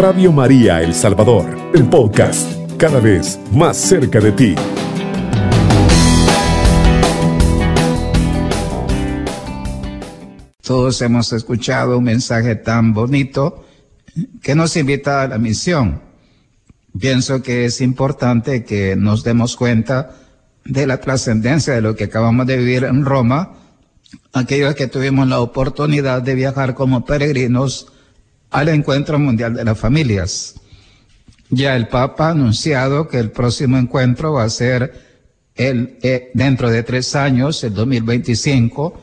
Radio María El Salvador, el podcast, cada vez más cerca de ti. Todos hemos escuchado un mensaje tan bonito que nos invita a la misión. Pienso que es importante que nos demos cuenta de la trascendencia de lo que acabamos de vivir en Roma, aquellos que tuvimos la oportunidad de viajar como peregrinos al Encuentro Mundial de las Familias. Ya el Papa ha anunciado que el próximo encuentro va a ser el, eh, dentro de tres años, el 2025,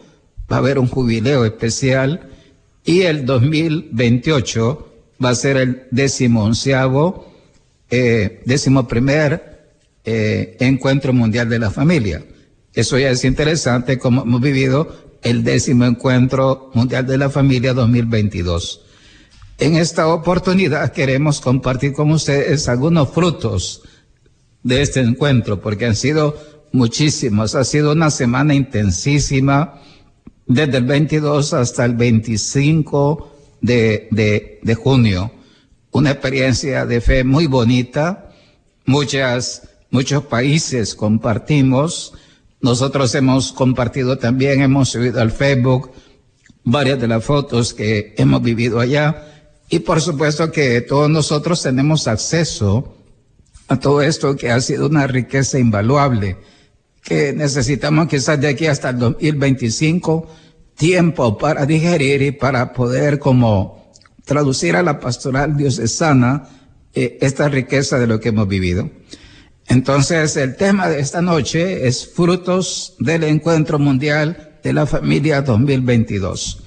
va a haber un jubileo especial y el 2028 va a ser el décimo eh, eh, encuentro mundial de la familia. Eso ya es interesante como hemos vivido el décimo encuentro mundial de la familia 2022. En esta oportunidad queremos compartir con ustedes algunos frutos de este encuentro, porque han sido muchísimos. Ha sido una semana intensísima, desde el 22 hasta el 25 de, de, de junio. Una experiencia de fe muy bonita. Muchas, muchos países compartimos. Nosotros hemos compartido también, hemos subido al Facebook varias de las fotos que hemos vivido allá y por supuesto que todos nosotros tenemos acceso a todo esto que ha sido una riqueza invaluable, que necesitamos quizás de aquí hasta el 2025 tiempo para digerir y para poder como traducir a la pastoral diocesana eh, esta riqueza de lo que hemos vivido. Entonces, el tema de esta noche es frutos del encuentro mundial de la familia 2022.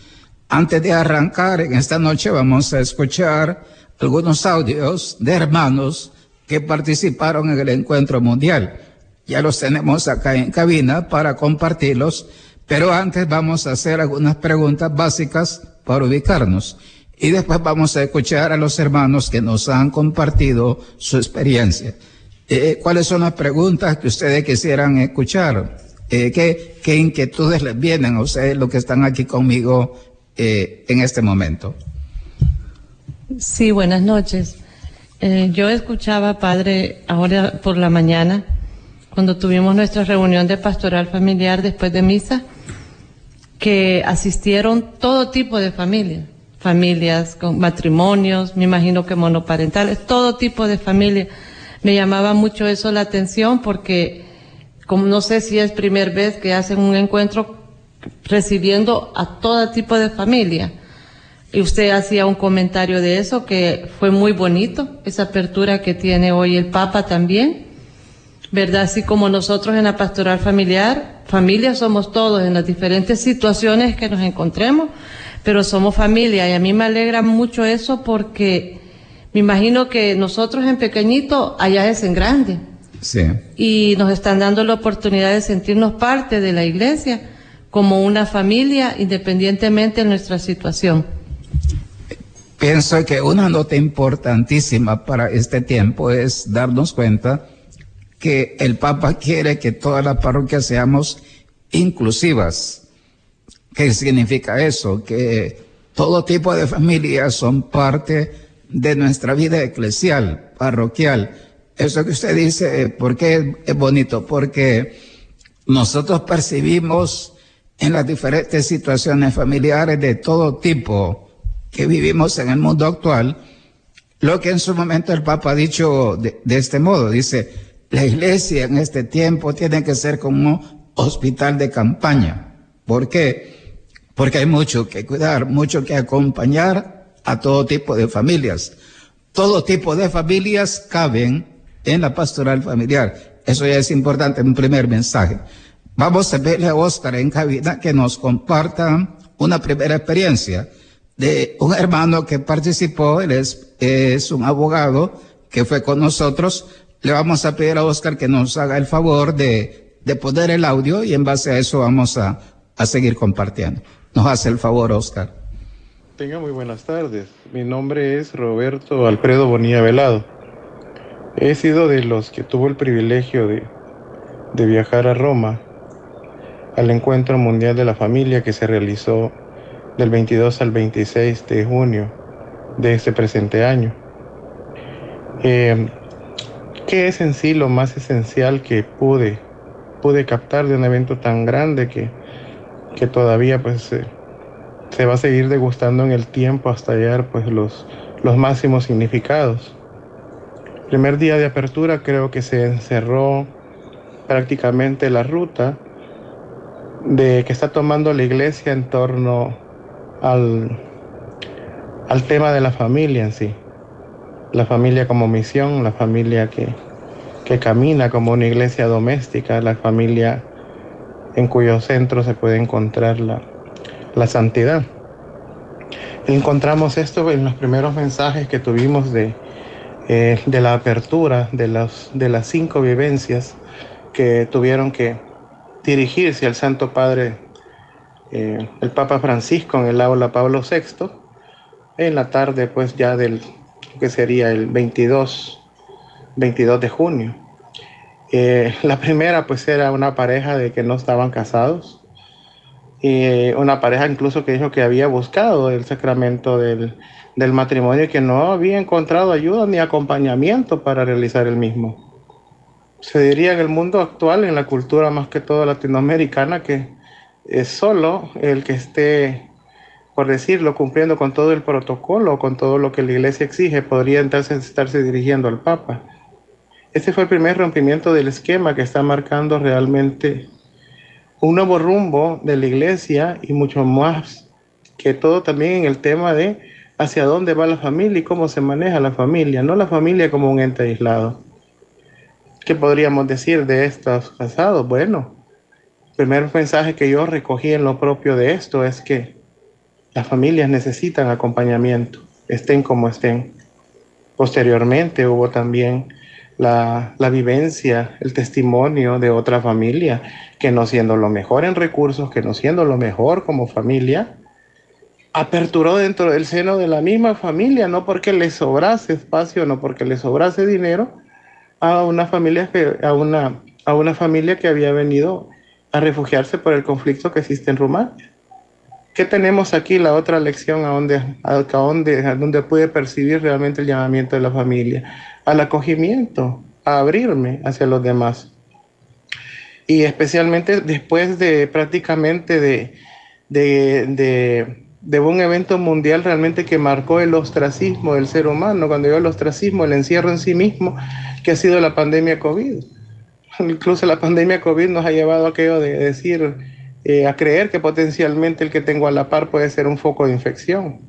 Antes de arrancar en esta noche vamos a escuchar algunos audios de hermanos que participaron en el encuentro mundial. Ya los tenemos acá en cabina para compartirlos, pero antes vamos a hacer algunas preguntas básicas para ubicarnos. Y después vamos a escuchar a los hermanos que nos han compartido su experiencia. Eh, ¿Cuáles son las preguntas que ustedes quisieran escuchar? Eh, ¿qué, ¿Qué inquietudes les vienen a ustedes, los que están aquí conmigo eh, en este momento. Sí, buenas noches. Eh, yo escuchaba, padre, ahora por la mañana, cuando tuvimos nuestra reunión de pastoral familiar después de misa, que asistieron todo tipo de familias, familias con matrimonios, me imagino que monoparentales, todo tipo de familias. Me llamaba mucho eso la atención porque, como no sé si es primera vez que hacen un encuentro recibiendo a todo tipo de familia. Y usted hacía un comentario de eso que fue muy bonito, esa apertura que tiene hoy el Papa también, ¿verdad? Así como nosotros en la pastoral familiar, familia somos todos en las diferentes situaciones que nos encontremos, pero somos familia y a mí me alegra mucho eso porque me imagino que nosotros en pequeñito, allá es en grande. Sí. Y nos están dando la oportunidad de sentirnos parte de la iglesia como una familia independientemente de nuestra situación. Pienso que una nota importantísima para este tiempo es darnos cuenta que el Papa quiere que todas las parroquias seamos inclusivas. ¿Qué significa eso? Que todo tipo de familias son parte de nuestra vida eclesial, parroquial. Eso que usted dice, ¿por qué es bonito? Porque nosotros percibimos en las diferentes situaciones familiares de todo tipo que vivimos en el mundo actual, lo que en su momento el Papa ha dicho de, este modo, dice, la iglesia en este tiempo tiene que ser como hospital de campaña. ¿Por qué? Porque hay mucho que cuidar, mucho que acompañar a todo tipo de familias. Todo tipo de familias caben en la pastoral familiar. Eso ya es importante, un primer mensaje. Vamos a verle a Oscar en cabina que nos comparta una primera experiencia de un hermano que participó, él es, un abogado que fue con nosotros. Le vamos a pedir a Oscar que nos haga el favor de, de poner el audio y en base a eso vamos a, a seguir compartiendo. Nos hace el favor, Oscar. Tenga muy buenas tardes. Mi nombre es Roberto Alfredo Bonilla Velado. He sido de los que tuvo el privilegio de, de viajar a Roma al Encuentro Mundial de la Familia que se realizó del 22 al 26 de junio de este presente año. Eh, ¿Qué es en sí lo más esencial que pude, pude captar de un evento tan grande que, que todavía pues se va a seguir degustando en el tiempo hasta hallar pues los, los máximos significados? primer día de apertura creo que se encerró prácticamente la ruta de que está tomando la iglesia en torno al, al tema de la familia en sí. La familia como misión, la familia que, que camina como una iglesia doméstica, la familia en cuyo centro se puede encontrar la, la santidad. Encontramos esto en los primeros mensajes que tuvimos de, eh, de la apertura de las, de las cinco vivencias que tuvieron que dirigirse al Santo Padre, eh, el Papa Francisco en el aula Pablo VI, en la tarde pues ya del que sería el 22, 22 de junio. Eh, la primera pues era una pareja de que no estaban casados y una pareja incluso que dijo que había buscado el sacramento del, del matrimonio que no había encontrado ayuda ni acompañamiento para realizar el mismo. Se diría en el mundo actual, en la cultura más que todo latinoamericana, que es solo el que esté, por decirlo, cumpliendo con todo el protocolo, con todo lo que la iglesia exige, podría entonces estarse dirigiendo al Papa. Este fue el primer rompimiento del esquema que está marcando realmente un nuevo rumbo de la iglesia y mucho más que todo también en el tema de hacia dónde va la familia y cómo se maneja la familia, no la familia como un ente aislado. ¿Qué podríamos decir de estos casados? Bueno, el primer mensaje que yo recogí en lo propio de esto es que las familias necesitan acompañamiento, estén como estén. Posteriormente hubo también la, la, vivencia, el testimonio de otra familia que no siendo lo mejor en recursos, que no siendo lo mejor como familia, aperturó dentro del seno de la misma familia, no porque le sobrase espacio, no porque le sobrase dinero, a una familia que, a una, a una familia que había venido a refugiarse por el conflicto que existe en Rumania. ¿Qué tenemos aquí? La otra lección a donde, a donde, a donde pude percibir realmente el llamamiento de la familia, al acogimiento, a abrirme hacia los demás. Y especialmente después de prácticamente de, de, de de un evento mundial realmente que marcó el ostracismo del ser humano, cuando digo el ostracismo, el encierro en sí mismo, que ha sido la pandemia COVID. Incluso la pandemia COVID nos ha llevado a aquello de decir, eh, a creer que potencialmente el que tengo a la par puede ser un foco de infección.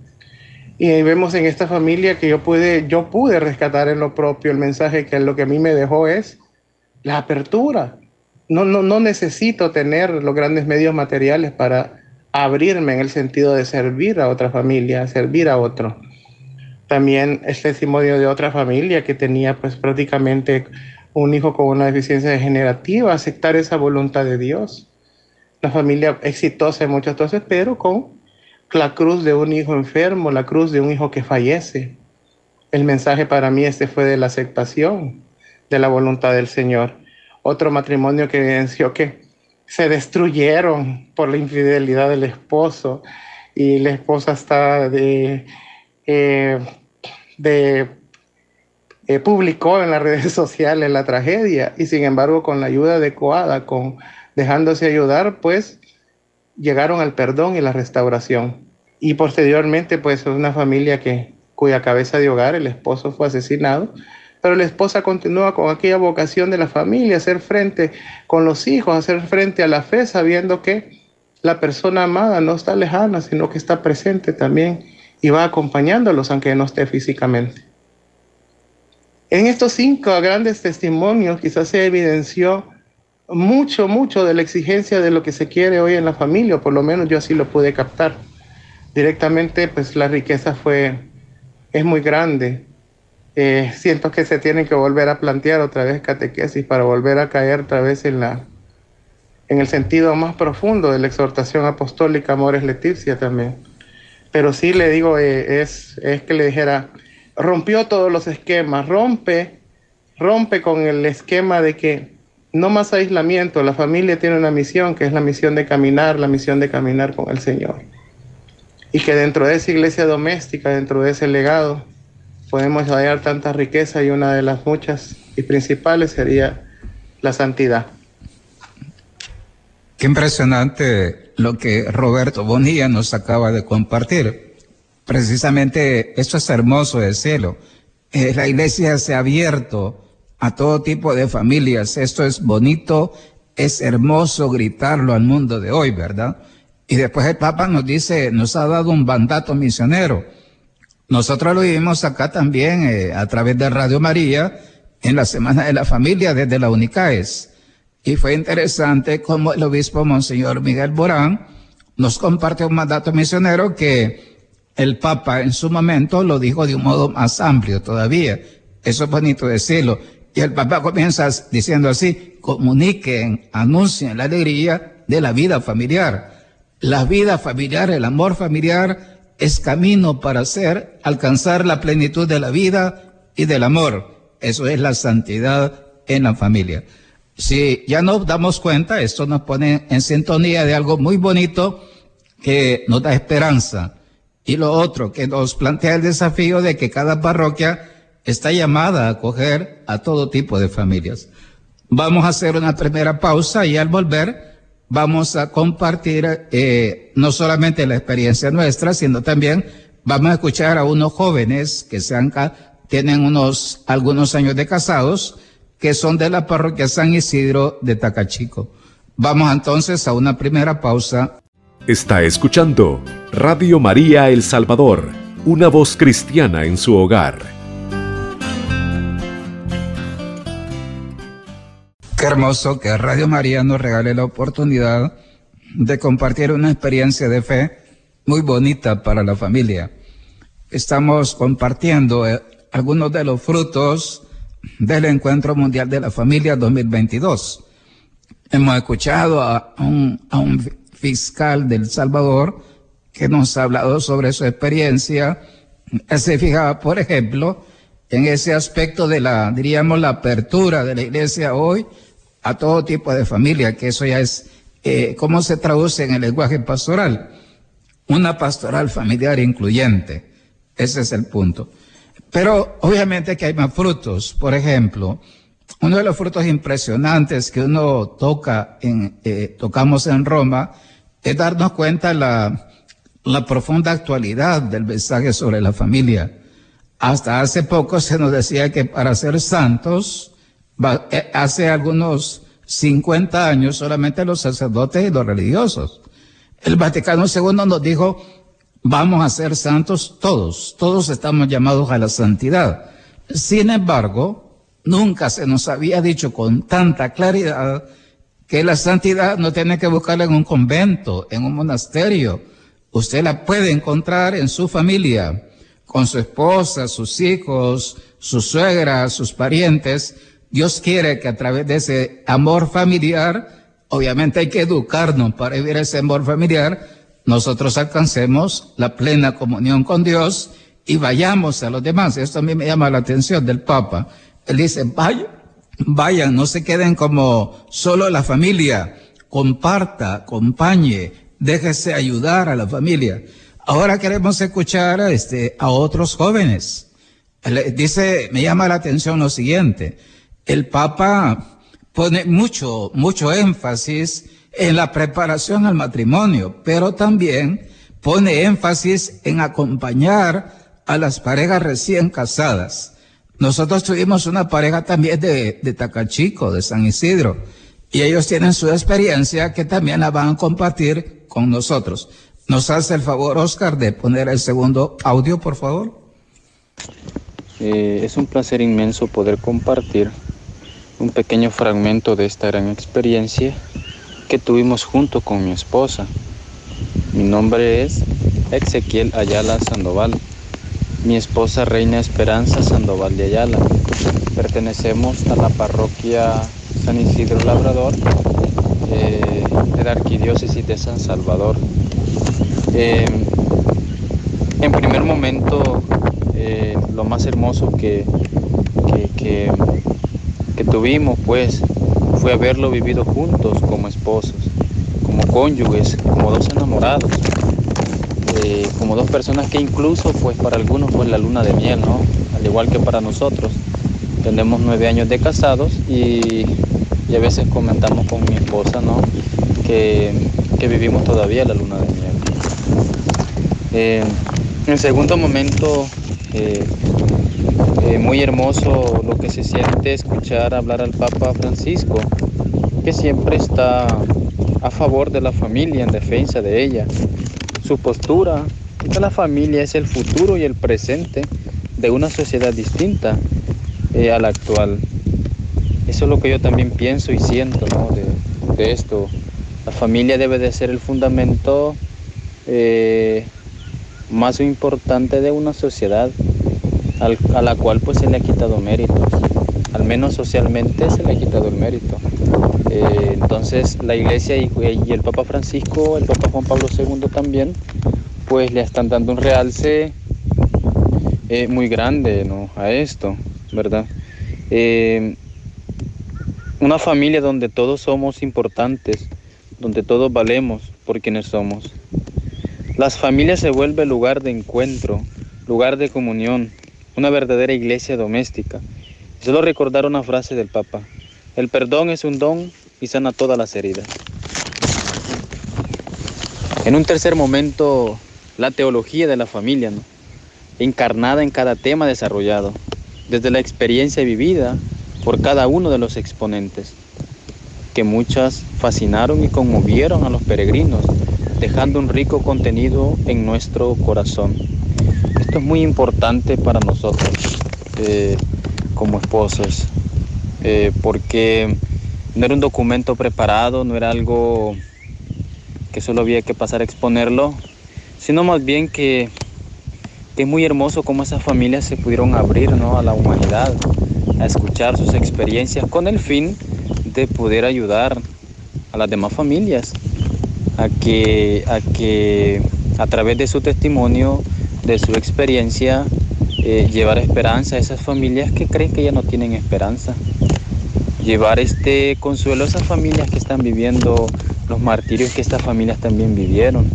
Y ahí vemos en esta familia que yo pude, yo pude rescatar en lo propio el mensaje que lo que a mí me dejó es la apertura. No, no, no necesito tener los grandes medios materiales para abrirme en el sentido de servir a otra familia, servir a otro. También el testimonio de otra familia que tenía pues prácticamente un hijo con una deficiencia degenerativa, aceptar esa voluntad de Dios. La familia exitosa en muchas cosas, pero con la cruz de un hijo enfermo, la cruz de un hijo que fallece. El mensaje para mí este fue de la aceptación de la voluntad del Señor. Otro matrimonio que evidenció que se destruyeron por la infidelidad del esposo y la esposa está de, eh, eh, publicó en las redes sociales la tragedia y sin embargo con la ayuda adecuada, con dejándose ayudar, pues llegaron al perdón y la restauración. Y posteriormente, pues una familia que cuya cabeza de hogar, el esposo fue asesinado, pero la esposa continúa con aquella vocación de la familia, hacer frente con los hijos, hacer frente a la fe, sabiendo que la persona amada no está lejana, sino que está presente también y va acompañándolos aunque no esté físicamente. En estos cinco grandes testimonios quizás se evidenció mucho, mucho de la exigencia de lo que se quiere hoy en la familia, o por lo menos yo así lo pude captar. Directamente, pues la riqueza fue, es muy grande. Eh, siento que se tiene que volver a plantear otra vez catequesis para volver a caer otra vez en la en el sentido más profundo de la exhortación apostólica Amores Leticia también. Pero sí le digo, eh, es, es que le dijera, rompió todos los esquemas, rompe, rompe con el esquema de que no más aislamiento, la familia tiene una misión, que es la misión de caminar, la misión de caminar con el Señor. Y que dentro de esa iglesia doméstica, dentro de ese legado, podemos hallar tanta riqueza y una de las muchas y principales sería la santidad. Qué impresionante lo que Roberto Bonilla nos acaba de compartir. Precisamente esto es hermoso de cielo. Eh, la iglesia se ha abierto a todo tipo de familias. Esto es bonito, es hermoso gritarlo al mundo de hoy, ¿verdad? Y después el Papa nos dice, nos ha dado un mandato misionero. Nosotros lo vivimos acá también eh, a través de Radio María en la Semana de la Familia desde la UNICAES. Y fue interesante como el obispo Monseñor Miguel Borán nos comparte un mandato misionero que el Papa en su momento lo dijo de un modo más amplio todavía. Eso es bonito decirlo. Y el Papa comienza diciendo así, comuniquen, anuncien la alegría de la vida familiar. La vida familiar, el amor familiar es camino para hacer, alcanzar la plenitud de la vida y del amor. Eso es la santidad en la familia. Si ya nos damos cuenta, esto nos pone en sintonía de algo muy bonito que nos da esperanza. Y lo otro, que nos plantea el desafío de que cada parroquia está llamada a acoger a todo tipo de familias. Vamos a hacer una primera pausa y al volver vamos a compartir eh, no solamente la experiencia nuestra, sino también vamos a escuchar a unos jóvenes que sean, tienen unos, algunos años de casados, que son de la parroquia San Isidro de Tacachico. Vamos entonces a una primera pausa. Está escuchando Radio María El Salvador, una voz cristiana en su hogar. Qué hermoso que Radio María nos regale la oportunidad de compartir una experiencia de fe muy bonita para la familia. Estamos compartiendo eh, algunos de los frutos del Encuentro Mundial de la Familia 2022. Hemos escuchado a un, a un fiscal del Salvador que nos ha hablado sobre su experiencia. Se fijaba, por ejemplo, en ese aspecto de la, diríamos, la apertura de la iglesia hoy a todo tipo de familia, que eso ya es, eh, ¿cómo se traduce en el lenguaje pastoral? Una pastoral familiar incluyente. Ese es el punto. Pero obviamente que hay más frutos. Por ejemplo, uno de los frutos impresionantes que uno toca en, eh, tocamos en Roma es darnos cuenta la, la profunda actualidad del mensaje sobre la familia. Hasta hace poco se nos decía que para ser santos, eh, hace algunos 50 años solamente los sacerdotes y los religiosos. El Vaticano II nos dijo, vamos a ser santos todos, todos estamos llamados a la santidad. Sin embargo, nunca se nos había dicho con tanta claridad que la santidad no tiene que buscarla en un convento, en un monasterio. Usted la puede encontrar en su familia, con su esposa, sus hijos, su suegra, sus parientes. Dios quiere que a través de ese amor familiar, obviamente hay que educarnos para vivir ese amor familiar, nosotros alcancemos la plena comunión con Dios y vayamos a los demás. Esto a mí me llama la atención del Papa. Él dice, vayan, vayan, no se queden como solo la familia, comparta, acompañe, déjese ayudar a la familia. Ahora queremos escuchar este, a otros jóvenes. Dice, me llama la atención lo siguiente, el Papa pone mucho, mucho énfasis en la preparación al matrimonio, pero también pone énfasis en acompañar a las parejas recién casadas. Nosotros tuvimos una pareja también de, de Tacachico, de San Isidro, y ellos tienen su experiencia que también la van a compartir con nosotros. ¿Nos hace el favor, Oscar, de poner el segundo audio, por favor? Eh, es un placer inmenso poder compartir un pequeño fragmento de esta gran experiencia que tuvimos junto con mi esposa. Mi nombre es Ezequiel Ayala Sandoval. Mi esposa Reina Esperanza Sandoval de Ayala. Pertenecemos a la parroquia San Isidro Labrador eh, de la Arquidiócesis de San Salvador. Eh, en primer momento, eh, lo más hermoso que, que tuvimos, pues, fue haberlo vivido juntos como esposos, como cónyuges, como dos enamorados. eh, como dos personas que incluso pues para algunos fue la luna de miel, ¿no? Al igual que para nosotros. Tenemos nueve años de casados y, a veces comentamos con mi esposa, ¿no? Que, vivimos todavía la luna de miel. Eh, en segundo momento, eh, muy hermoso lo que se siente escuchar hablar al Papa Francisco, que siempre está a favor de la familia, en defensa de ella. Su postura es que la familia es el futuro y el presente de una sociedad distinta eh, a la actual. Eso es lo que yo también pienso y siento de, esto. La familia debe de ser el fundamento eh, más importante de una sociedad a la cual pues se le ha quitado méritos. Al menos socialmente se le ha quitado el mérito. Eh, entonces la iglesia y, el Papa Francisco, el Papa Juan Pablo II también, pues le están dando un realce eh, muy grande a esto, ¿verdad? Eh, una familia donde todos somos importantes, donde todos valemos por quienes somos. Las familias se vuelven lugar de encuentro, lugar de comunión, una verdadera iglesia doméstica. solo recordar una frase del Papa. El perdón es un don y sana todas las heridas. En un tercer momento, la teología de la familia, encarnada en cada tema desarrollado, desde la experiencia vivida por cada uno de los exponentes, que muchas fascinaron y conmovieron a los peregrinos, dejando un rico contenido en nuestro corazón. Esto es muy importante para nosotros eh, como esposos, eh, porque no era un documento preparado, no era algo que solo había que pasar a exponerlo, sino más bien que, es muy hermoso cómo esas familias se pudieron abrir a la humanidad, a escuchar sus experiencias con el fin de poder ayudar a las demás familias a que a, que, a través de su testimonio, de su experiencia, eh, llevar esperanza a esas familias que creen que ya no tienen esperanza llevar este consuelo a esas familias que están viviendo los martirios que estas familias también vivieron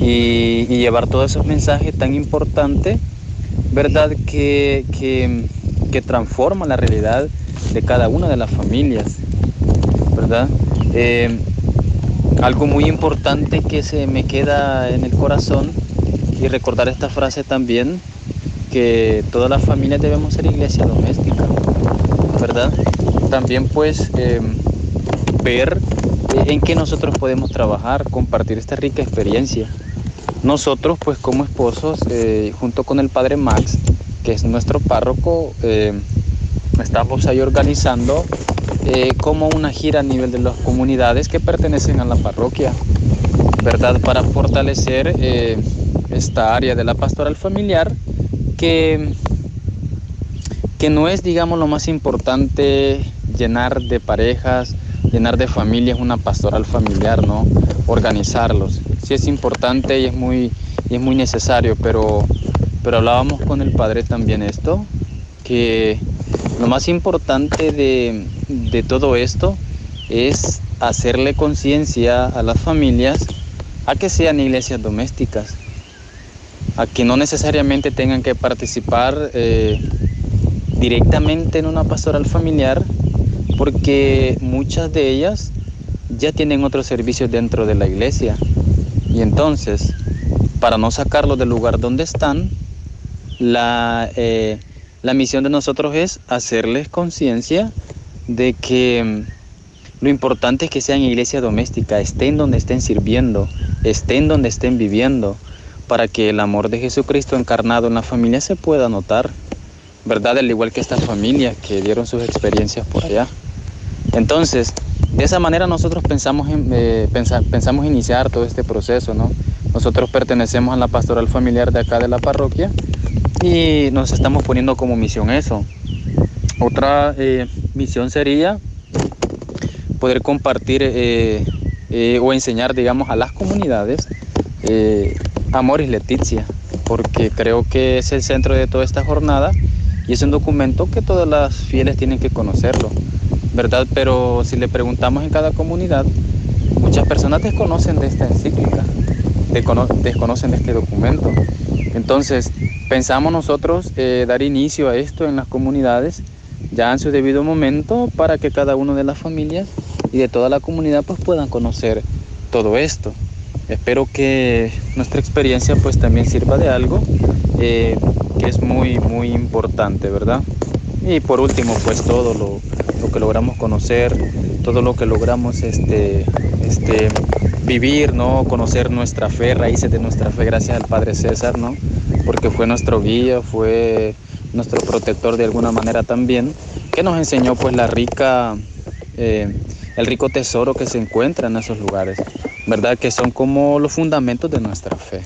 y, llevar todos esos mensajes tan importantes, ¿verdad? Que, que, transforman la realidad de cada una de las familias, ¿verdad? Eh, algo muy importante que se me queda en el corazón y recordar esta frase también, que todas las familias debemos ser iglesia doméstica, ¿verdad? también pues eh, ver eh, en qué nosotros podemos trabajar, compartir esta rica experiencia. Nosotros pues como esposos, eh, junto con el padre Max, que es nuestro párroco, estamos ahí organizando como una gira a nivel de las comunidades que pertenecen a la parroquia, ¿verdad? Para fortalecer esta área de la pastoral familiar que, que no es, digamos, lo más importante llenar de parejas, llenar de familias una pastoral familiar, ¿no? Organizarlos. Sí es importante y es muy, es muy necesario, pero, pero hablábamos con el padre también esto, que lo más importante de, de todo esto es hacerle conciencia a las familias a que sean iglesias domésticas, a que no necesariamente tengan que participar eh, directamente en una pastoral familiar, porque muchas de ellas ya tienen otros servicios dentro de la iglesia. Y entonces, para no sacarlos del lugar donde están, la, eh, la misión de nosotros es hacerles conciencia de que mm, lo importante es que sean iglesia doméstica, estén donde estén sirviendo, estén donde estén viviendo, para que el amor de Jesucristo encarnado en la familia se pueda notar, ¿verdad? Al igual que estas familias que dieron sus experiencias por allá. Entonces, de esa manera nosotros pensamos, en, eh, pensamos iniciar todo este proceso, ¿no? Nosotros pertenecemos a la pastoral familiar de acá de la parroquia y nos estamos poniendo como misión eso. Otra eh, misión sería poder compartir eh, o enseñar, digamos, a las comunidades Amoris Leticia, porque creo que es el centro de toda esta jornada y es un documento que todas las fieles tienen que conocerlo. ¿verdad? Pero si le preguntamos en cada comunidad, muchas personas desconocen de esta encíclica. desconocen de este documento. Entonces, pensamos nosotros eh, dar inicio a esto en las comunidades ya en su debido momento para que cada una de las familias y de toda la comunidad pues puedan conocer todo esto. Espero que nuestra experiencia pues también sirva de algo eh, que es muy muy importante, ¿verdad? Y por último pues todo lo, lo, que logramos conocer, todo lo que logramos este, este, vivir, ¿no? Conocer nuestra fe, raíces de nuestra fe gracias al Padre César, ¿no? Porque fue nuestro guía, fue nuestro protector de alguna manera también, que nos enseñó pues la rica... Eh, el rico tesoro que se encuentra en esos lugares, ¿verdad? Que son como los fundamentos de nuestra fe.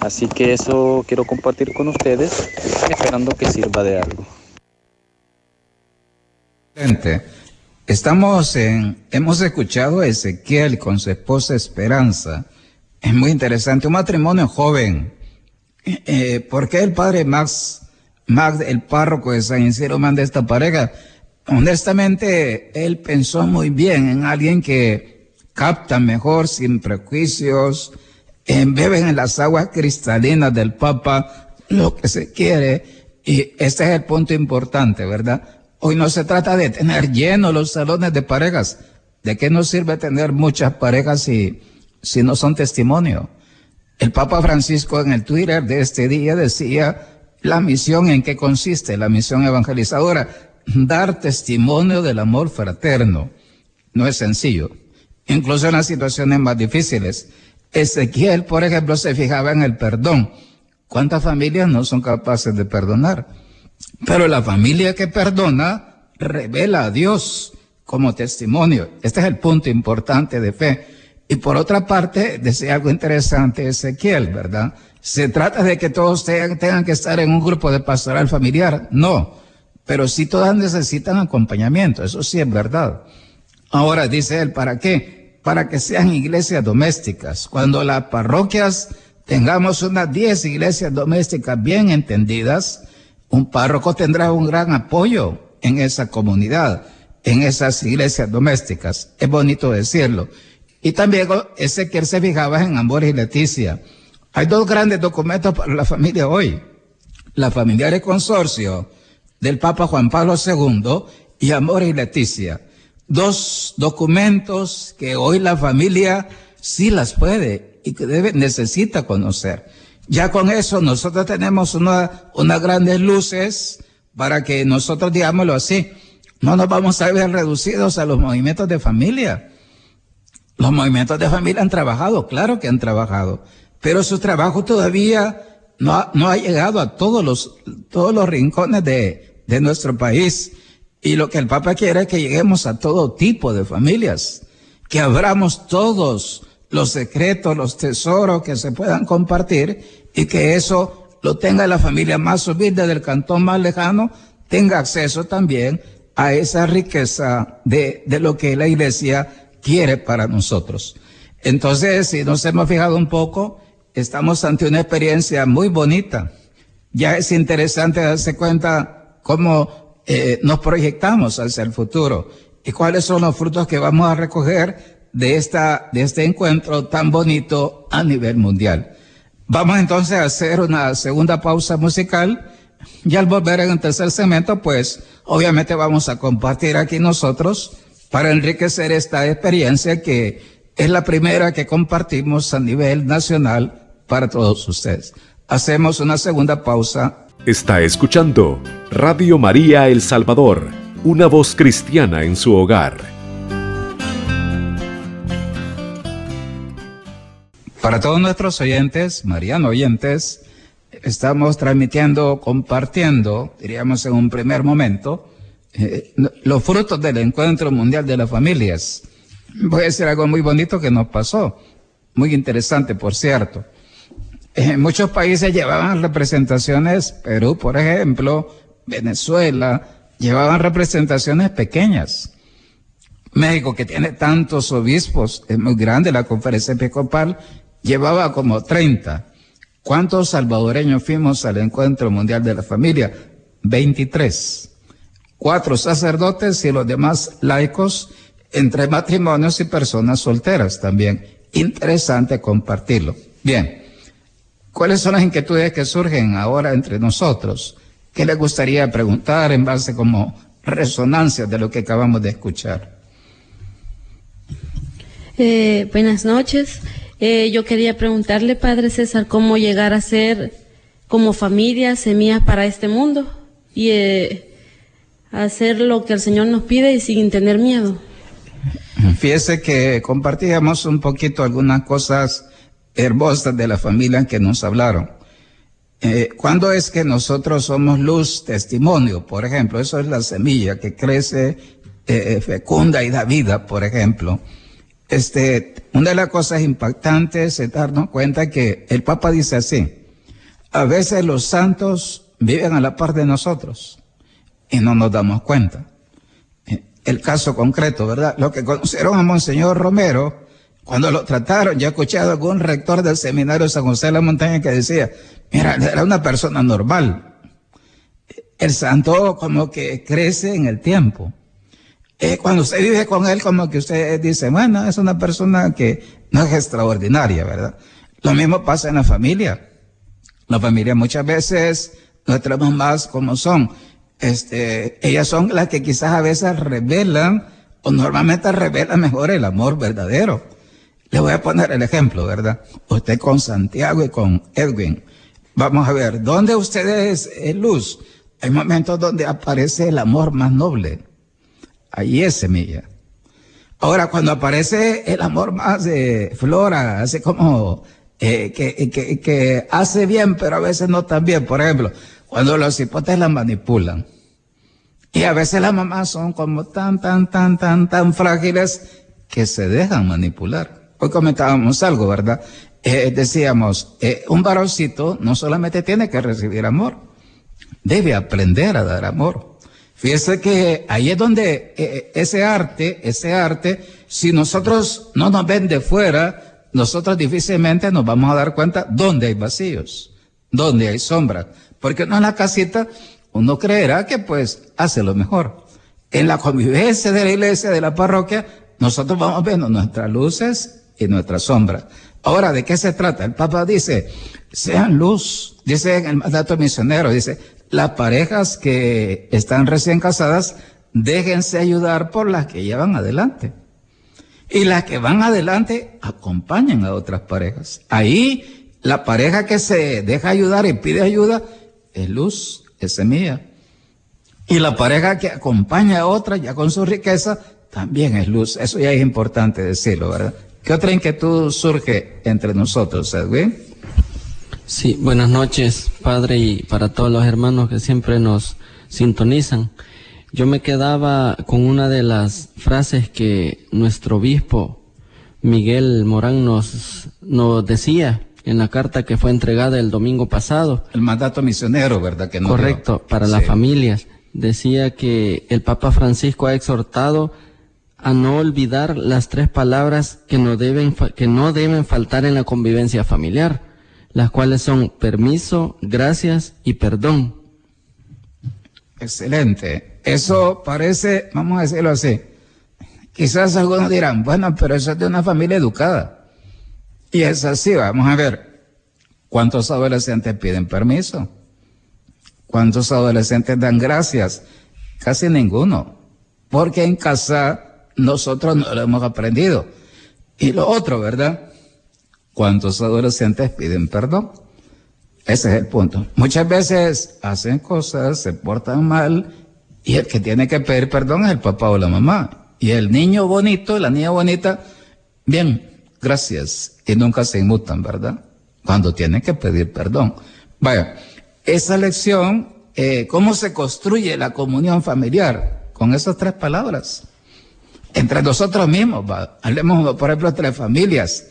Así que eso quiero compartir con ustedes, esperando que sirva de algo. Estamos en, hemos escuchado a Ezequiel con su esposa Esperanza. Es muy interesante, un matrimonio joven. Eh, ¿Por qué el padre Max, Max, el párroco de San Isidro, manda esta pareja? honestamente, él pensó muy bien en alguien que capta mejor, sin prejuicios, beben en las aguas cristalinas del Papa lo que se quiere. Y este es el punto importante, ¿verdad? Hoy no se trata de tener llenos los salones de parejas. ¿De qué nos sirve tener muchas parejas si, si no son testimonio? El Papa Francisco en el Twitter de este día decía la misión en qué consiste, la misión evangelizadora dar testimonio del amor fraterno. No es sencillo. Incluso en las situaciones más difíciles. Ezequiel, por ejemplo, se fijaba en el perdón. ¿Cuántas familias no son capaces de perdonar? Pero la familia que perdona revela a Dios como testimonio. Este es el punto importante de fe. Y por otra parte, decía algo interesante Ezequiel, ¿verdad? Se trata de que todos tengan, que estar en un grupo de pastoral familiar. No pero sí todas necesitan acompañamiento, eso sí es verdad. Ahora dice él, ¿para qué? Para que sean iglesias domésticas. Cuando las parroquias tengamos unas 10 iglesias domésticas bien entendidas, un párroco tendrá un gran apoyo en esa comunidad, en esas iglesias domésticas. Es bonito decirlo. Y también ese que él se fijaba en Amor y Leticia. Hay dos grandes documentos para la familia hoy. La familiar consorcio del Papa Juan Pablo II y Amor y Leticia. Dos documentos que hoy la familia sí las puede y que debe, necesita conocer. Ya con eso nosotros tenemos una, unas grandes luces para que nosotros, digámoslo así, no nos vamos a ver reducidos a los movimientos de familia. Los movimientos de familia han trabajado, claro que han trabajado, pero su trabajo todavía no ha, no ha llegado a todos los, todos los rincones de, de nuestro país. Y lo que el Papa quiere es que lleguemos a todo tipo de familias, que abramos todos los secretos, los tesoros que se puedan compartir y que eso lo tenga la familia más humilde del cantón más lejano, tenga acceso también a esa riqueza de, de lo que la iglesia quiere para nosotros. Entonces, si nos hemos fijado un poco, estamos ante una experiencia muy bonita. Ya es interesante darse cuenta cómo eh, nos proyectamos hacia el futuro y cuáles son los frutos que vamos a recoger de, esta, de este encuentro tan bonito a nivel mundial. Vamos entonces a hacer una segunda pausa musical y al volver en el tercer segmento, pues obviamente vamos a compartir aquí nosotros para enriquecer esta experiencia que es la primera que compartimos a nivel nacional para todos ustedes. Hacemos una segunda pausa Está escuchando Radio María El Salvador, una voz cristiana en su hogar. Para todos nuestros oyentes, mariano oyentes, estamos transmitiendo, compartiendo, diríamos en un primer momento, eh, los frutos del Encuentro Mundial de las Familias. Voy a decir algo muy bonito que nos pasó, muy interesante, por cierto. En muchos países llevaban representaciones, Perú, por ejemplo, Venezuela, llevaban representaciones pequeñas. México, que tiene tantos obispos, es muy grande, la conferencia episcopal llevaba como 30. ¿Cuántos salvadoreños fuimos al Encuentro Mundial de la Familia? 23. Cuatro sacerdotes y los demás laicos entre matrimonios y personas solteras también. Interesante compartirlo. Bien, ¿cuáles son las inquietudes que surgen ahora entre nosotros? ¿Qué le gustaría preguntar en base como resonancia de lo que acabamos de escuchar? Eh, buenas noches. Eh, yo quería preguntarle, Padre César, cómo llegar a ser como familia semillas para este mundo y eh, hacer lo que el Señor nos pide y sin tener miedo. Fíjese que compartíamos un poquito algunas cosas hermosas de la familia en que nos hablaron. Eh, ¿Cuándo es que nosotros somos luz, testimonio? Por ejemplo, eso es la semilla que crece, eh, fecunda y da vida, por ejemplo. Este, una de las cosas impactantes es darnos cuenta que el Papa dice así, a veces los santos viven a la par de nosotros y no nos damos cuenta. Eh, el caso concreto, ¿verdad? Lo que conocieron a Monseñor Romero, cuando lo trataron, yo he escuchado a algún rector del seminario San José de la Montaña que decía, Mira, era una persona normal. El santo como que crece en el tiempo. Cuando usted vive con él, como que usted dice, bueno, es una persona que no es extraordinaria, ¿verdad? Lo mismo pasa en la familia. La familia muchas veces, nuestras mamás como son, este, ellas son las que quizás a veces revelan, o normalmente revelan mejor el amor verdadero. Le voy a poner el ejemplo, ¿verdad? Usted con Santiago y con Edwin. Vamos a ver, ¿dónde ustedes es luz? Hay momentos donde aparece el amor más noble. Ahí es semilla. Ahora, cuando aparece el amor más de flora, hace como eh, que, que, que, hace bien, pero a veces no tan bien. Por ejemplo, cuando los hipotes la manipulan. Y a veces las mamás son como tan, tan, tan, tan, tan frágiles que se dejan manipular. Hoy comentábamos algo, ¿verdad? eh, decíamos, eh, un varoncito no solamente tiene que recibir amor, debe aprender a dar amor. Fíjese que ahí es donde eh, ese arte, ese arte, si nosotros no nos ven de fuera, nosotros difícilmente nos vamos a dar cuenta dónde hay vacíos, dónde hay sombras. Porque no en la casita uno creerá que pues hace lo mejor. En la convivencia de la iglesia, de la parroquia, nosotros vamos viendo nuestras luces y nuestras sombras. Ahora, ¿de qué se trata? El Papa dice, sean luz, dice en el mandato misionero, dice, las parejas que están recién casadas, déjense ayudar por las que llevan adelante. Y las que van adelante acompañan a otras parejas. Ahí, la pareja que se deja ayudar y pide ayuda es luz, es semilla. Y la pareja que acompaña a otra ya con su riqueza también es luz. Eso ya es importante decirlo, ¿verdad? ¿Qué otra inquietud surge entre nosotros, Edwin? Sí, buenas noches, Padre, y para todos los hermanos que siempre nos sintonizan. Yo me quedaba con una de las frases que nuestro obispo Miguel Morán nos, nos decía en la carta que fue entregada el domingo pasado. El mandato misionero, ¿verdad? Que no Correcto, dio? para sí. las familias. Decía que el Papa Francisco ha exhortado a no olvidar las tres palabras que no deben, que no deben faltar en la convivencia familiar, las cuales son permiso, gracias y perdón. Excelente. Eso parece, vamos a decirlo así, quizás algunos dirán, bueno, pero eso es de una familia educada. Y es así, vamos a ver, ¿cuántos adolescentes piden permiso? ¿Cuántos adolescentes dan gracias? Casi ninguno. Porque en casa nosotros no lo hemos aprendido. Y lo otro, ¿verdad? ¿Cuántos adolescentes piden perdón? Ese es el punto. Muchas veces hacen cosas, se portan mal, y el que tiene que pedir perdón es el papá o la mamá. Y el niño bonito, la niña bonita, bien, gracias. Y nunca se inmutan, ¿verdad? Cuando tienen que pedir perdón. Vaya, esa lección, eh, ¿cómo se construye la comunión familiar? Con esas tres palabras entre nosotros mismos, hablemos por ejemplo entre familias.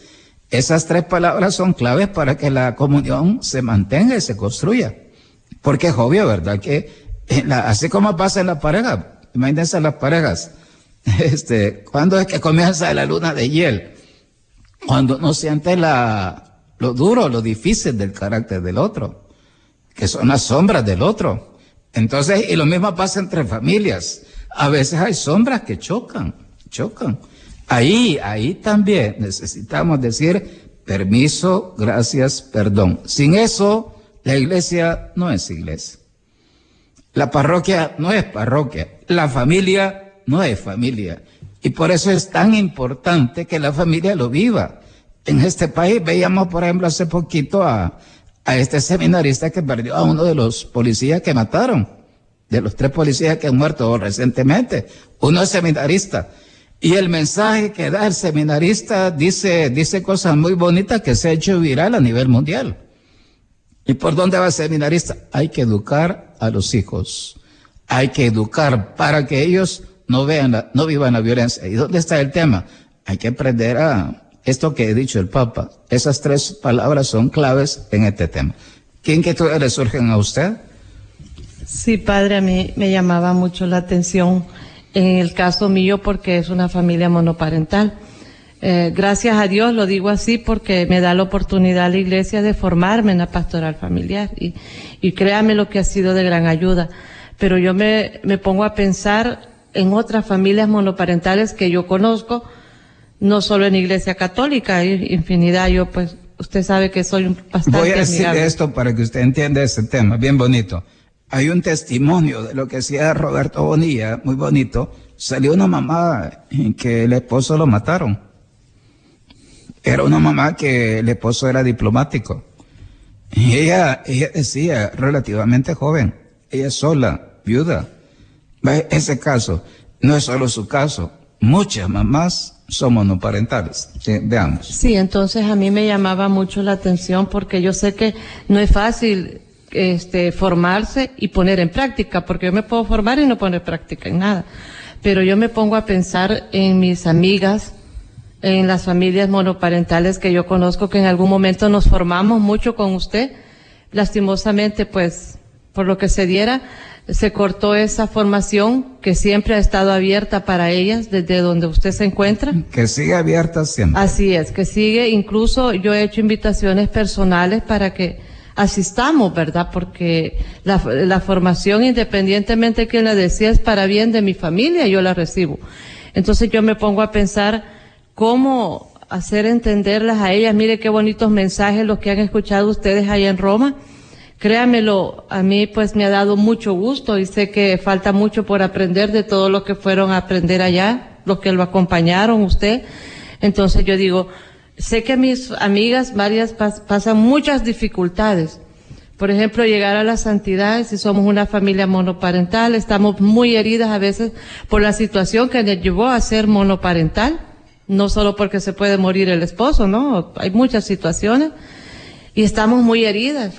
Esas tres palabras son claves para que la comunión se mantenga y se construya. Porque es obvio, ¿verdad? Que la, así como pasa en la pareja, imagínense las parejas, este, cuando es que comienza la luna de hiel? Cuando uno siente la, lo duro, lo difícil del carácter del otro, que son las sombras del otro. Entonces, y lo mismo pasa entre familias. A veces hay sombras que chocan chocan. Ahí, ahí también necesitamos decir, permiso, gracias, perdón. Sin eso, la iglesia no es iglesia. La parroquia no es parroquia. La familia no es familia. Y por eso es tan importante que la familia lo viva. En este país veíamos, por ejemplo, hace poquito a, a este seminarista que perdió a uno de los policías que mataron, de los tres policías que han muerto recientemente. Uno es seminarista. Y el mensaje que da el seminarista dice, dice cosas muy bonitas que se ha hecho viral a nivel mundial. ¿Y por dónde va el seminarista? Hay que educar a los hijos. Hay que educar para que ellos no vean, la, no vivan la violencia. ¿Y dónde está el tema? Hay que aprender a esto que he dicho el Papa. Esas tres palabras son claves en este tema. ¿Qué inquietudes le surgen a usted? Sí, padre, a mí me llamaba mucho la atención en el caso mío porque es una familia monoparental. Eh, gracias a Dios lo digo así porque me da la oportunidad a la iglesia de formarme en la pastoral familiar y, y créame lo que ha sido de gran ayuda. Pero yo me, me pongo a pensar en otras familias monoparentales que yo conozco, no solo en iglesia católica, hay infinidad. Yo pues, usted sabe que soy un bastante Voy a decir amigable. esto para que usted entienda ese tema, bien bonito. Hay un testimonio de lo que decía Roberto Bonilla, muy bonito. Salió una mamá que el esposo lo mataron. Era una mamá que el esposo era diplomático. Y ella, ella decía, relativamente joven, ella sola, viuda. Ese caso no es solo su caso. Muchas mamás son monoparentales. Veamos. Sí, entonces a mí me llamaba mucho la atención porque yo sé que no es fácil este, formarse y poner en práctica, porque yo me puedo formar y no poner práctica en nada. Pero yo me pongo a pensar en mis amigas, en las familias monoparentales que yo conozco, que en algún momento nos formamos mucho con usted. Lastimosamente, pues, por lo que se diera, se cortó esa formación que siempre ha estado abierta para ellas desde donde usted se encuentra. Que siga abierta siempre. Así es, que sigue, incluso yo he hecho invitaciones personales para que asistamos, ¿verdad? Porque la, formación, independientemente de quién la decía, es para bien de mi familia, yo la recibo. Entonces yo me pongo a pensar cómo hacer entenderlas a ellas. Mire qué bonitos mensajes los que han escuchado ustedes allá en Roma. Créamelo, a mí pues me ha dado mucho gusto y sé que falta mucho por aprender de todo lo que fueron a aprender allá, los que lo acompañaron usted. Entonces yo digo, sé que mis amigas varias pas pasan muchas dificultades. Por ejemplo, llegar a la santidad, si somos una familia monoparental, estamos muy heridas a veces por la situación que nos llevó a ser monoparental, no solo porque se puede morir el esposo, ¿no? Hay muchas situaciones y estamos muy heridas.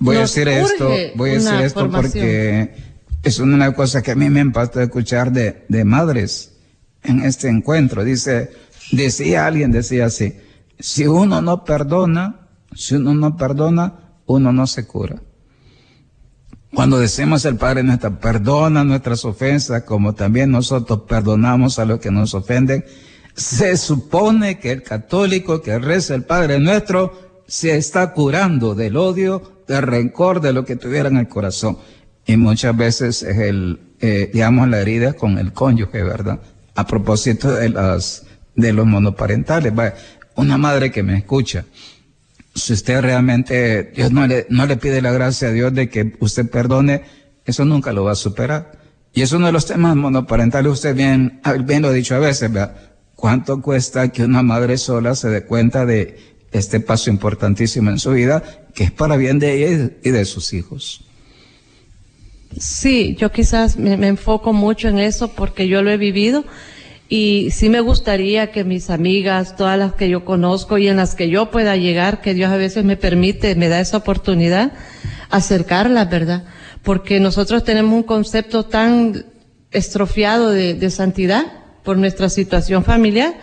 Voy a decir esto, voy a decir esto formación. porque es una cosa que a mí me impactó escuchar de, de madres en este encuentro. Dice, decía alguien, decía así, si uno no perdona, si uno no perdona, uno no se cura. Cuando decimos el Padre nuestra, perdona nuestras ofensas, como también nosotros perdonamos a los que nos ofenden, se supone que el católico que reza el Padre nuestro se está curando del odio, del rencor, de lo que tuviera en el corazón. Y muchas veces es el, eh, digamos, la herida con el cónyuge, ¿verdad? A propósito de las, de los monoparentales. Una madre que me escucha, si usted realmente, Dios no le, no le pide la gracia a Dios de que usted perdone, eso nunca lo va a superar. Y es uno de los temas monoparentales, usted bien, bien lo ha dicho a veces, ¿verdad? ¿Cuánto cuesta que una madre sola se dé cuenta de este paso importantísimo en su vida, que es para bien de ella y de sus hijos? Sí, yo quizás me, enfoco mucho en eso porque yo lo he vivido y sí me gustaría que mis amigas, todas las que yo conozco y en las que yo pueda llegar, que Dios a veces me permite, me da esa oportunidad, acercarlas, ¿verdad? Porque nosotros tenemos un concepto tan estrofiado de, de santidad por nuestra situación familiar.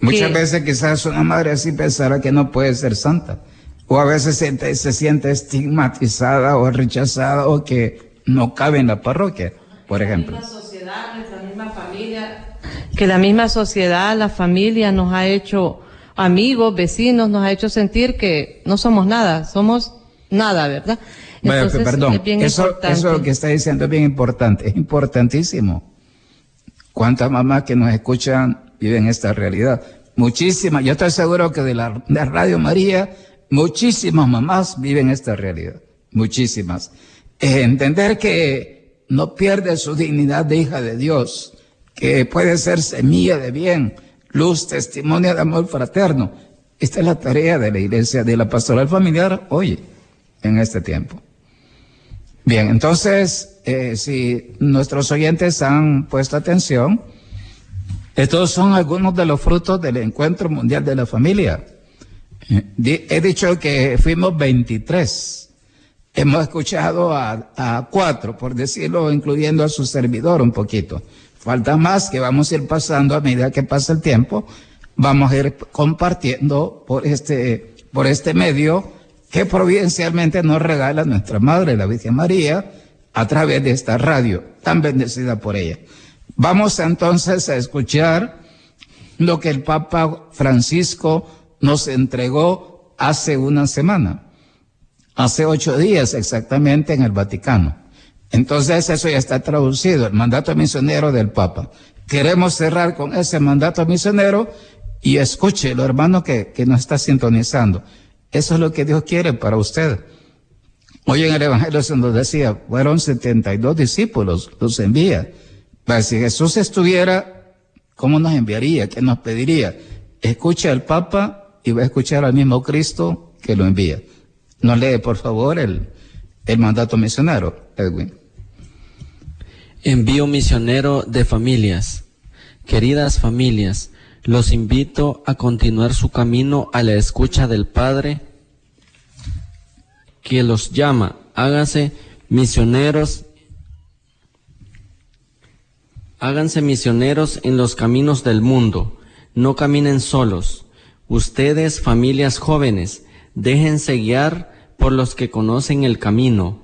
Muchas que, veces quizás una madre así pensará que no puede ser santa. O a veces se, se siente estigmatizada o rechazada o que no cabe en la parroquia, por ejemplo. La misma sociedad, nuestra misma familia, que la misma sociedad, la familia nos ha hecho amigos, vecinos, nos ha hecho sentir que no somos nada, somos nada, ¿verdad? Entonces, Vaya, perdón, eso, eso que está diciendo es bien importante, es importantísimo. ¿Cuántas mamás que nos escuchan viven esta realidad? muchísimas, yo estoy seguro que de la, de Radio María, muchísimas mamás viven esta realidad, muchísimas. entender que no pierde su dignidad de hija de Dios, que puede ser semilla de bien, luz, testimonio de amor fraterno. Esta es la tarea de la iglesia, de la pastoral familiar hoy, en este tiempo. Bien, entonces, eh, si nuestros oyentes han puesto atención, estos son algunos de los frutos del Encuentro Mundial de la Familia. He dicho que fuimos 23. Hemos escuchado a cuatro, por decirlo, incluyendo a su servidor un poquito. Falta más que vamos a ir pasando a medida que pasa el tiempo. Vamos a ir compartiendo por este, por este medio que providencialmente nos regala nuestra Madre, la Virgen María, a través de esta radio, tan bendecida por ella. Vamos entonces a escuchar lo que el Papa Francisco nos entregó hace una semana, hace ocho días exactamente en el Vaticano. Entonces eso ya está traducido, el mandato misionero del Papa. Queremos cerrar con ese mandato misionero y escuche, lo hermano que, que nos está sintonizando. Eso es lo que Dios quiere para usted. Hoy en el Evangelio se nos decía, fueron 72 discípulos, los envía. Pero si Jesús estuviera, ¿cómo nos enviaría? ¿Qué nos pediría? Escuche al Papa y va a escuchar al mismo Cristo que lo envía. Nos lee, por favor, el, el mandato misionero, Edwin. Envío misionero de familias. Queridas familias, los invito a continuar su camino a la escucha del Padre que los llama. Háganse misioneros. Háganse misioneros en los caminos del mundo. No caminen solos. Ustedes, familias jóvenes, déjense guiar por los que conocen el camino.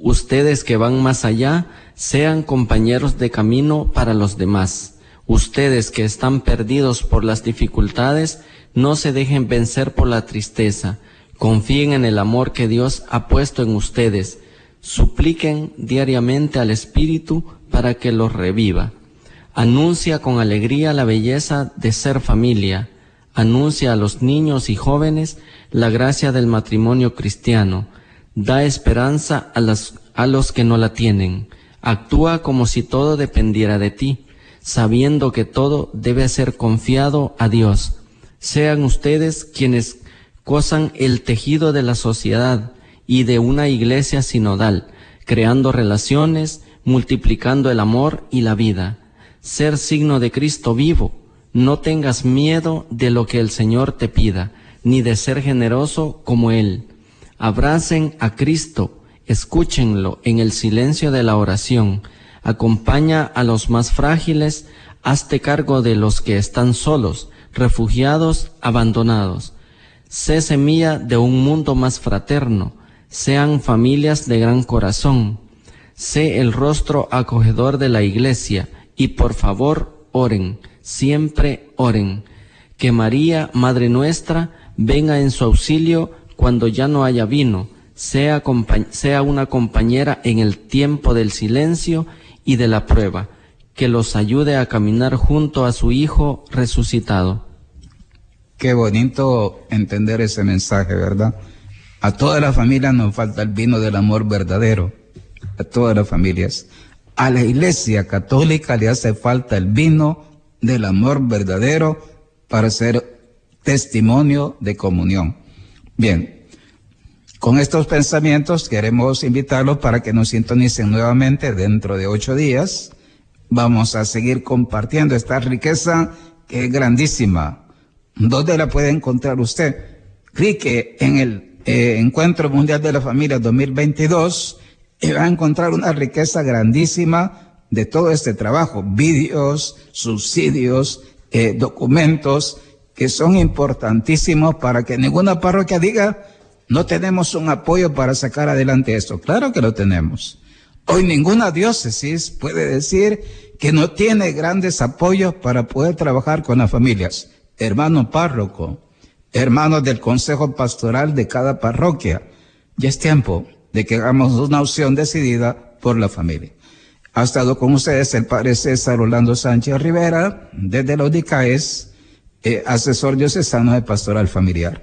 Ustedes que van más allá, sean compañeros de camino para los demás. Ustedes que están perdidos por las dificultades, no se dejen vencer por la tristeza. Confíen en el amor que Dios ha puesto en ustedes. Supliquen diariamente al Espíritu para que los reviva. Anuncia con alegría la belleza de ser familia. Anuncia a los niños y jóvenes la gracia del matrimonio cristiano. Da esperanza a, a los que no la tienen. Actúa como si todo dependiera de ti sabiendo que todo debe ser confiado a Dios. Sean ustedes quienes cosan el tejido de la sociedad y de una iglesia sinodal, creando relaciones, multiplicando el amor y la vida. Ser signo de Cristo vivo. No tengas miedo de lo que el Señor te pida, ni de ser generoso como Él. Abracen a Cristo, escúchenlo en el silencio de la oración, acompaña a los más frágiles, hazte cargo de los que están solos, refugiados, abandonados. Sé semilla de un mundo más fraterno, sean familias de gran corazón. Sé el rostro acogedor de la iglesia y por favor oren, siempre oren. Que María, Madre nuestra, venga en su auxilio cuando ya no haya vino, sea, una compañera en el tiempo del silencio y de la prueba, que los ayude a caminar junto a su Hijo resucitado. Qué bonito entender ese mensaje, ¿verdad? A todas las familias nos falta el vino del amor verdadero, a todas las familias. A la Iglesia Católica le hace falta el vino del amor verdadero para ser testimonio de comunión. Bien, con estos pensamientos queremos invitarlos para que nos sintonicen nuevamente dentro de ocho días. Vamos a seguir compartiendo esta riqueza que es grandísima. ¿Dónde la puede encontrar usted? Clique en el eh, Encuentro Mundial de la Familia 2022 y va a encontrar una riqueza grandísima de todo este trabajo. Vídeos, subsidios, eh, documentos que son importantísimos para que ninguna parroquia diga no tenemos un apoyo para sacar adelante esto. Claro que lo tenemos. Hoy ninguna diócesis puede decir que no tiene grandes apoyos para poder trabajar con las familias. Hermano párroco, hermanos del consejo pastoral de cada parroquia, ya es tiempo de que hagamos una opción decidida por la familia. Ha estado con ustedes el padre César Orlando Sánchez Rivera desde los DICAES eh, asesor diocesano de pastoral familiar.